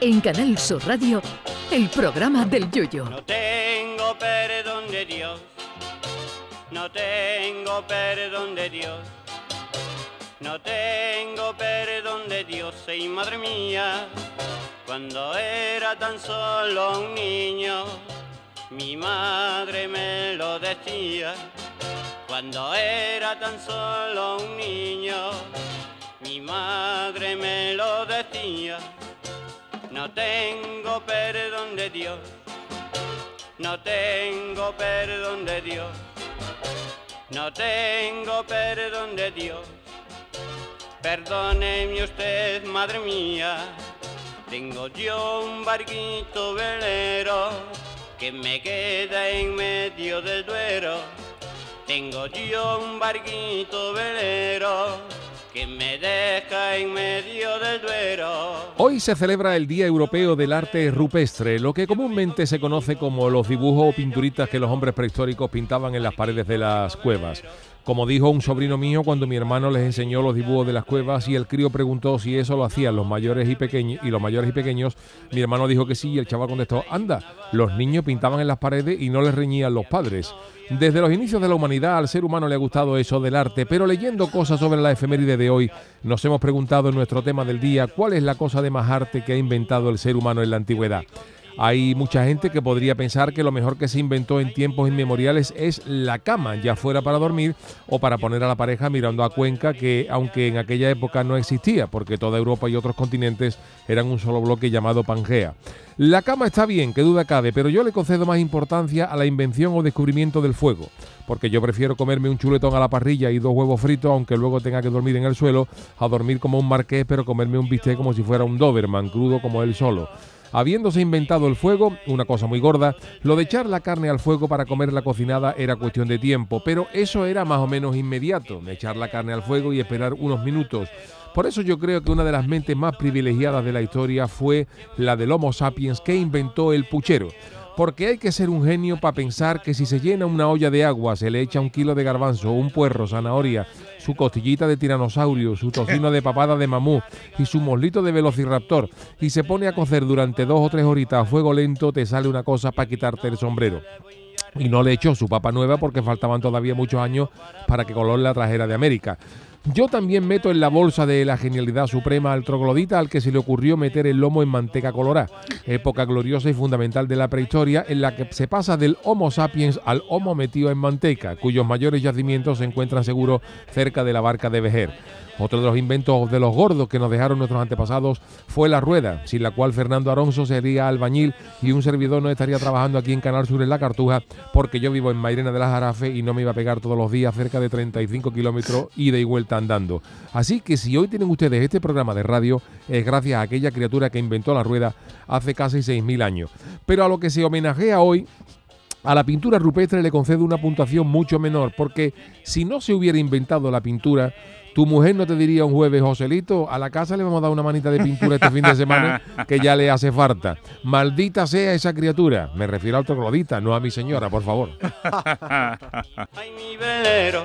En Canal Sur Radio, el programa del Yoyo. No tengo perdón de Dios, no tengo perdón de Dios, no tengo perdón de Dios, y madre mía, cuando era tan solo un niño, mi madre me lo decía, cuando era tan solo un niño, mi madre me lo decía. No tengo perdón de Dios, no tengo perdón de Dios, no tengo perdón de Dios. Perdóneme usted, madre mía, tengo yo un barquito velero que me queda en medio del duero. Tengo yo un barquito velero que me deja en medio del duero. Hoy se celebra el Día Europeo del Arte Rupestre, lo que comúnmente se conoce como los dibujos o pinturitas que los hombres prehistóricos pintaban en las paredes de las cuevas. Como dijo un sobrino mío cuando mi hermano les enseñó los dibujos de las cuevas y el crío preguntó si eso lo hacían los mayores y pequeños y los mayores y pequeños, mi hermano dijo que sí y el chaval contestó, "Anda, los niños pintaban en las paredes y no les reñían los padres." Desde los inicios de la humanidad al ser humano le ha gustado eso del arte, pero leyendo cosas sobre la efeméride de hoy, nos hemos preguntado en nuestro tema del día, ¿cuál es la cosa de más arte que ha inventado el ser humano en la antigüedad? Hay mucha gente que podría pensar que lo mejor que se inventó en tiempos inmemoriales es la cama, ya fuera para dormir o para poner a la pareja mirando a Cuenca, que aunque en aquella época no existía, porque toda Europa y otros continentes eran un solo bloque llamado Pangea. La cama está bien, que duda cabe, pero yo le concedo más importancia a la invención o descubrimiento del fuego, porque yo prefiero comerme un chuletón a la parrilla y dos huevos fritos, aunque luego tenga que dormir en el suelo, a dormir como un marqués, pero comerme un bistec como si fuera un Doberman, crudo como él solo. Habiéndose inventado el fuego, una cosa muy gorda, lo de echar la carne al fuego para comerla cocinada era cuestión de tiempo, pero eso era más o menos inmediato, echar la carne al fuego y esperar unos minutos. Por eso yo creo que una de las mentes más privilegiadas de la historia fue la del Homo sapiens que inventó el puchero porque hay que ser un genio para pensar que si se llena una olla de agua, se le echa un kilo de garbanzo, un puerro, zanahoria, su costillita de tiranosaurio, su tocino de papada de mamú y su moslito de velociraptor y se pone a cocer durante dos o tres horitas a fuego lento, te sale una cosa para quitarte el sombrero y no le echó su papa nueva porque faltaban todavía muchos años para que Colón la trajera de América. Yo también meto en la bolsa de la genialidad suprema al troglodita al que se le ocurrió meter el lomo en manteca colorada, época gloriosa y fundamental de la prehistoria en la que se pasa del Homo sapiens al Homo metido en manteca, cuyos mayores yacimientos se encuentran seguro cerca de la barca de Vejer. Otro de los inventos de los gordos que nos dejaron nuestros antepasados fue la rueda, sin la cual Fernando Alonso sería albañil y un servidor no estaría trabajando aquí en Canal Sur en La Cartuja, porque yo vivo en Mairena de las Jarafe y no me iba a pegar todos los días cerca de 35 kilómetros ida y vuelta andando. Así que si hoy tienen ustedes este programa de radio, es gracias a aquella criatura que inventó la rueda hace casi 6.000 años. Pero a lo que se homenajea hoy a la pintura rupestre le concedo una puntuación mucho menor, porque si no se hubiera inventado la pintura, tu mujer no te diría un jueves, Joselito, a la casa le vamos a dar una manita de pintura este fin de semana que ya le hace falta. Maldita sea esa criatura. Me refiero al troglodita, no a mi señora, por favor. Ay, mi velero,